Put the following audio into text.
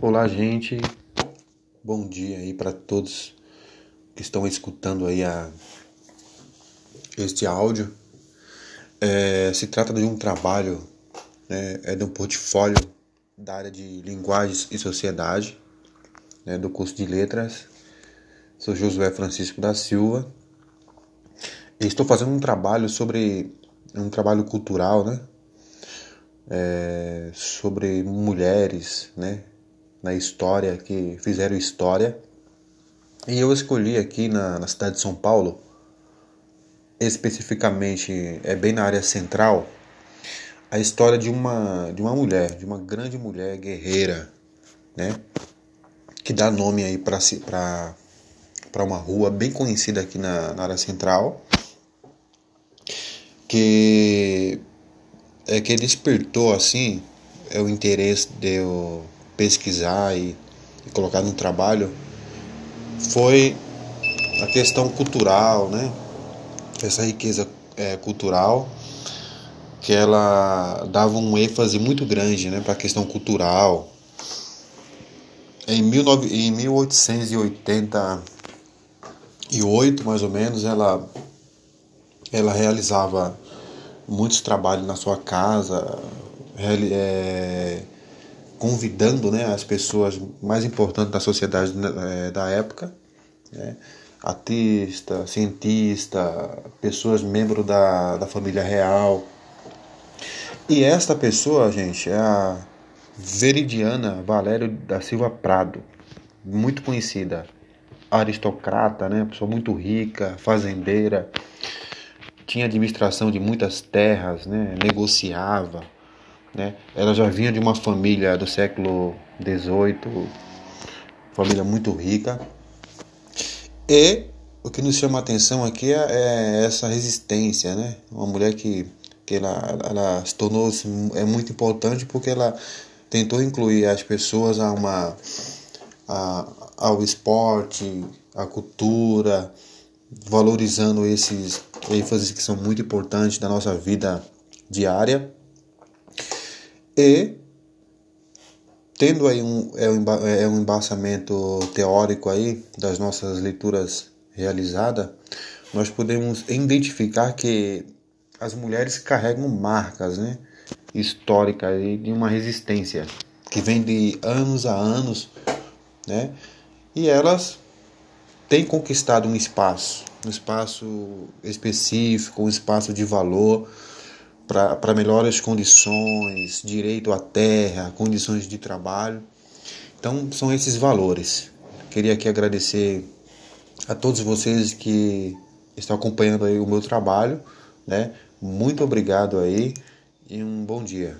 Olá, gente. Bom dia aí para todos que estão escutando aí a este áudio. É, se trata de um trabalho, né, é de um portfólio da área de linguagens e sociedade, né, do curso de letras. Sou Josué Francisco da Silva. E estou fazendo um trabalho sobre um trabalho cultural, né? É, sobre mulheres, né? Na história, que fizeram história. E eu escolhi aqui na, na cidade de São Paulo, especificamente, é bem na área central, a história de uma, de uma mulher, de uma grande mulher guerreira, né? Que dá nome aí para uma rua bem conhecida aqui na, na área central que é que despertou assim é o interesse de eu pesquisar e, e colocar no trabalho foi a questão cultural, né? Essa riqueza é, cultural que ela dava um ênfase muito grande, né, para a questão cultural. Em, 19, em 1888, mais ou menos, ela ela realizava muitos trabalhos na sua casa, é, convidando né, as pessoas mais importantes da sociedade né, é, da época, né, artista, cientista, pessoas membros da, da família real. E esta pessoa, gente, é a Veridiana Valério da Silva Prado, muito conhecida, aristocrata, né, pessoa muito rica, fazendeira, tinha administração de muitas terras, né? negociava. Né? Ela já vinha de uma família do século XVIII, família muito rica. E o que nos chama a atenção aqui é, é essa resistência, né? Uma mulher que, que ela, ela se tornou é muito importante porque ela tentou incluir as pessoas a uma a, ao esporte, à cultura, valorizando esses ênfases que são muito importantes da nossa vida diária e tendo aí um, é um, é um embasamento teórico aí das nossas leituras realizadas, nós podemos identificar que as mulheres carregam marcas né, históricas de uma resistência que vem de anos a anos, né, e elas têm conquistado um espaço um espaço específico, um espaço de valor para melhores condições, direito à terra, condições de trabalho. Então, são esses valores. Queria aqui agradecer a todos vocês que estão acompanhando aí o meu trabalho, né? Muito obrigado aí e um bom dia.